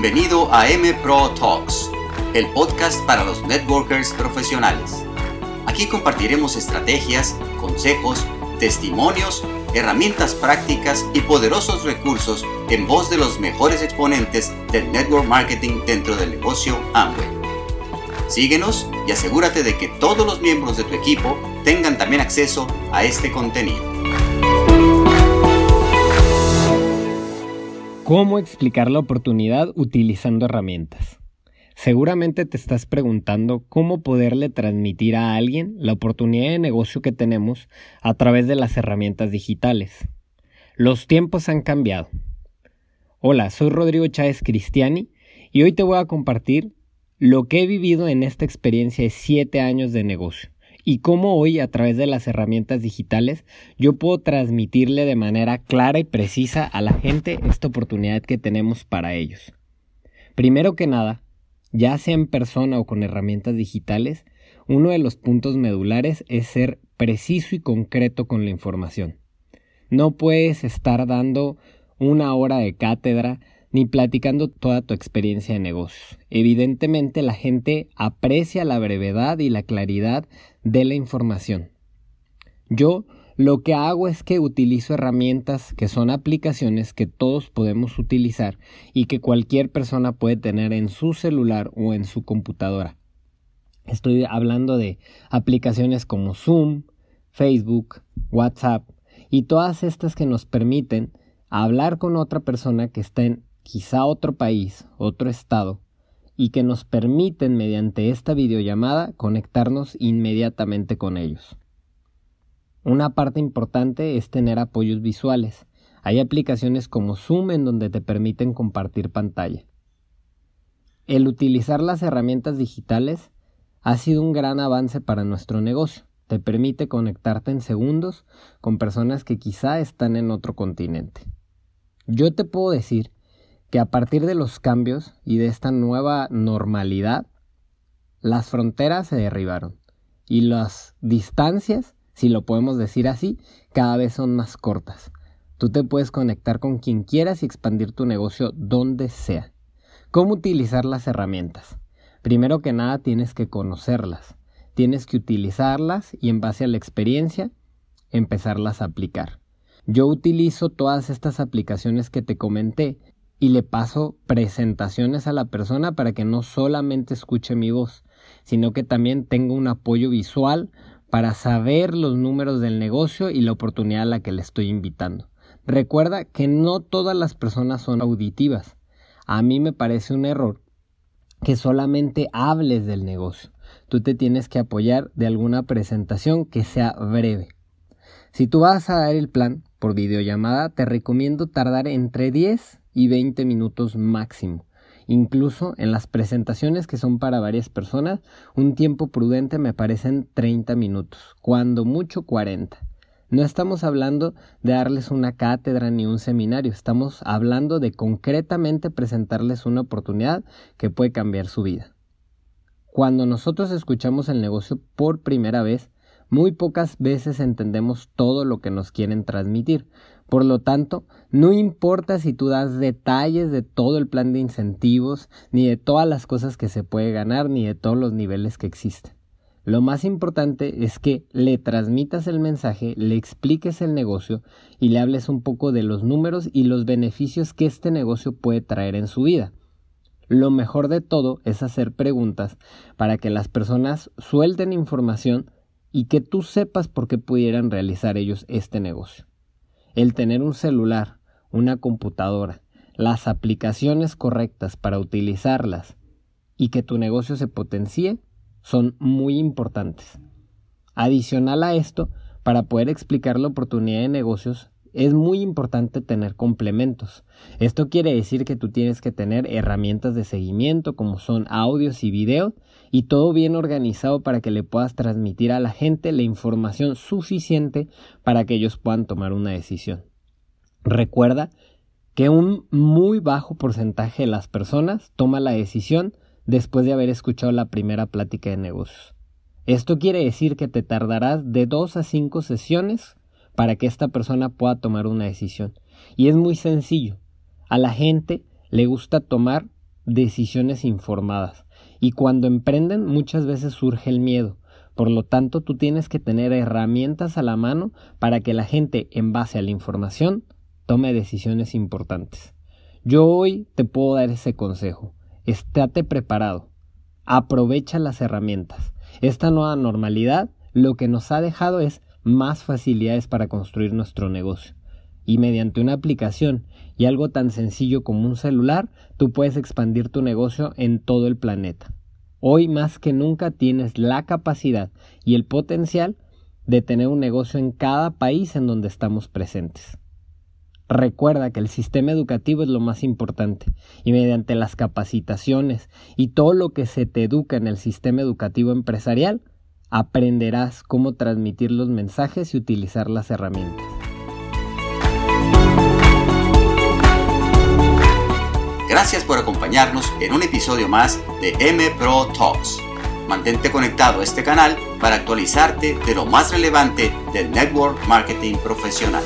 Bienvenido a M Pro Talks, el podcast para los networkers profesionales. Aquí compartiremos estrategias, consejos, testimonios, herramientas prácticas y poderosos recursos en voz de los mejores exponentes del network marketing dentro del negocio Amway. Síguenos y asegúrate de que todos los miembros de tu equipo tengan también acceso a este contenido. ¿Cómo explicar la oportunidad utilizando herramientas? Seguramente te estás preguntando cómo poderle transmitir a alguien la oportunidad de negocio que tenemos a través de las herramientas digitales. Los tiempos han cambiado. Hola, soy Rodrigo Chávez Cristiani y hoy te voy a compartir lo que he vivido en esta experiencia de 7 años de negocio y cómo hoy a través de las herramientas digitales yo puedo transmitirle de manera clara y precisa a la gente esta oportunidad que tenemos para ellos. Primero que nada, ya sea en persona o con herramientas digitales, uno de los puntos medulares es ser preciso y concreto con la información. No puedes estar dando una hora de cátedra ni platicando toda tu experiencia de negocios. Evidentemente la gente aprecia la brevedad y la claridad de la información. Yo lo que hago es que utilizo herramientas que son aplicaciones que todos podemos utilizar y que cualquier persona puede tener en su celular o en su computadora. Estoy hablando de aplicaciones como Zoom, Facebook, WhatsApp y todas estas que nos permiten hablar con otra persona que está en quizá otro país, otro estado, y que nos permiten mediante esta videollamada conectarnos inmediatamente con ellos. Una parte importante es tener apoyos visuales. Hay aplicaciones como Zoom en donde te permiten compartir pantalla. El utilizar las herramientas digitales ha sido un gran avance para nuestro negocio. Te permite conectarte en segundos con personas que quizá están en otro continente. Yo te puedo decir que a partir de los cambios y de esta nueva normalidad, las fronteras se derribaron y las distancias, si lo podemos decir así, cada vez son más cortas. Tú te puedes conectar con quien quieras y expandir tu negocio donde sea. ¿Cómo utilizar las herramientas? Primero que nada tienes que conocerlas, tienes que utilizarlas y en base a la experiencia empezarlas a aplicar. Yo utilizo todas estas aplicaciones que te comenté y le paso presentaciones a la persona para que no solamente escuche mi voz, sino que también tenga un apoyo visual para saber los números del negocio y la oportunidad a la que le estoy invitando. Recuerda que no todas las personas son auditivas. A mí me parece un error que solamente hables del negocio. Tú te tienes que apoyar de alguna presentación que sea breve. Si tú vas a dar el plan por videollamada, te recomiendo tardar entre 10 y 20 minutos máximo. Incluso en las presentaciones que son para varias personas, un tiempo prudente me parecen 30 minutos, cuando mucho 40. No estamos hablando de darles una cátedra ni un seminario, estamos hablando de concretamente presentarles una oportunidad que puede cambiar su vida. Cuando nosotros escuchamos el negocio por primera vez, muy pocas veces entendemos todo lo que nos quieren transmitir, por lo tanto, no importa si tú das detalles de todo el plan de incentivos, ni de todas las cosas que se puede ganar, ni de todos los niveles que existen. Lo más importante es que le transmitas el mensaje, le expliques el negocio y le hables un poco de los números y los beneficios que este negocio puede traer en su vida. Lo mejor de todo es hacer preguntas para que las personas suelten información y que tú sepas por qué pudieran realizar ellos este negocio. El tener un celular, una computadora, las aplicaciones correctas para utilizarlas y que tu negocio se potencie son muy importantes. Adicional a esto, para poder explicar la oportunidad de negocios, es muy importante tener complementos. Esto quiere decir que tú tienes que tener herramientas de seguimiento como son audios y videos y todo bien organizado para que le puedas transmitir a la gente la información suficiente para que ellos puedan tomar una decisión. Recuerda que un muy bajo porcentaje de las personas toma la decisión después de haber escuchado la primera plática de negocios. Esto quiere decir que te tardarás de dos a cinco sesiones para que esta persona pueda tomar una decisión. Y es muy sencillo. A la gente le gusta tomar decisiones informadas. Y cuando emprenden muchas veces surge el miedo. Por lo tanto, tú tienes que tener herramientas a la mano para que la gente, en base a la información, tome decisiones importantes. Yo hoy te puedo dar ese consejo. Estate preparado. Aprovecha las herramientas. Esta nueva normalidad lo que nos ha dejado es más facilidades para construir nuestro negocio. Y mediante una aplicación y algo tan sencillo como un celular, tú puedes expandir tu negocio en todo el planeta. Hoy más que nunca tienes la capacidad y el potencial de tener un negocio en cada país en donde estamos presentes. Recuerda que el sistema educativo es lo más importante y mediante las capacitaciones y todo lo que se te educa en el sistema educativo empresarial, aprenderás cómo transmitir los mensajes y utilizar las herramientas. Gracias por acompañarnos en un episodio más de M Pro Talks. Mantente conectado a este canal para actualizarte de lo más relevante del network marketing profesional.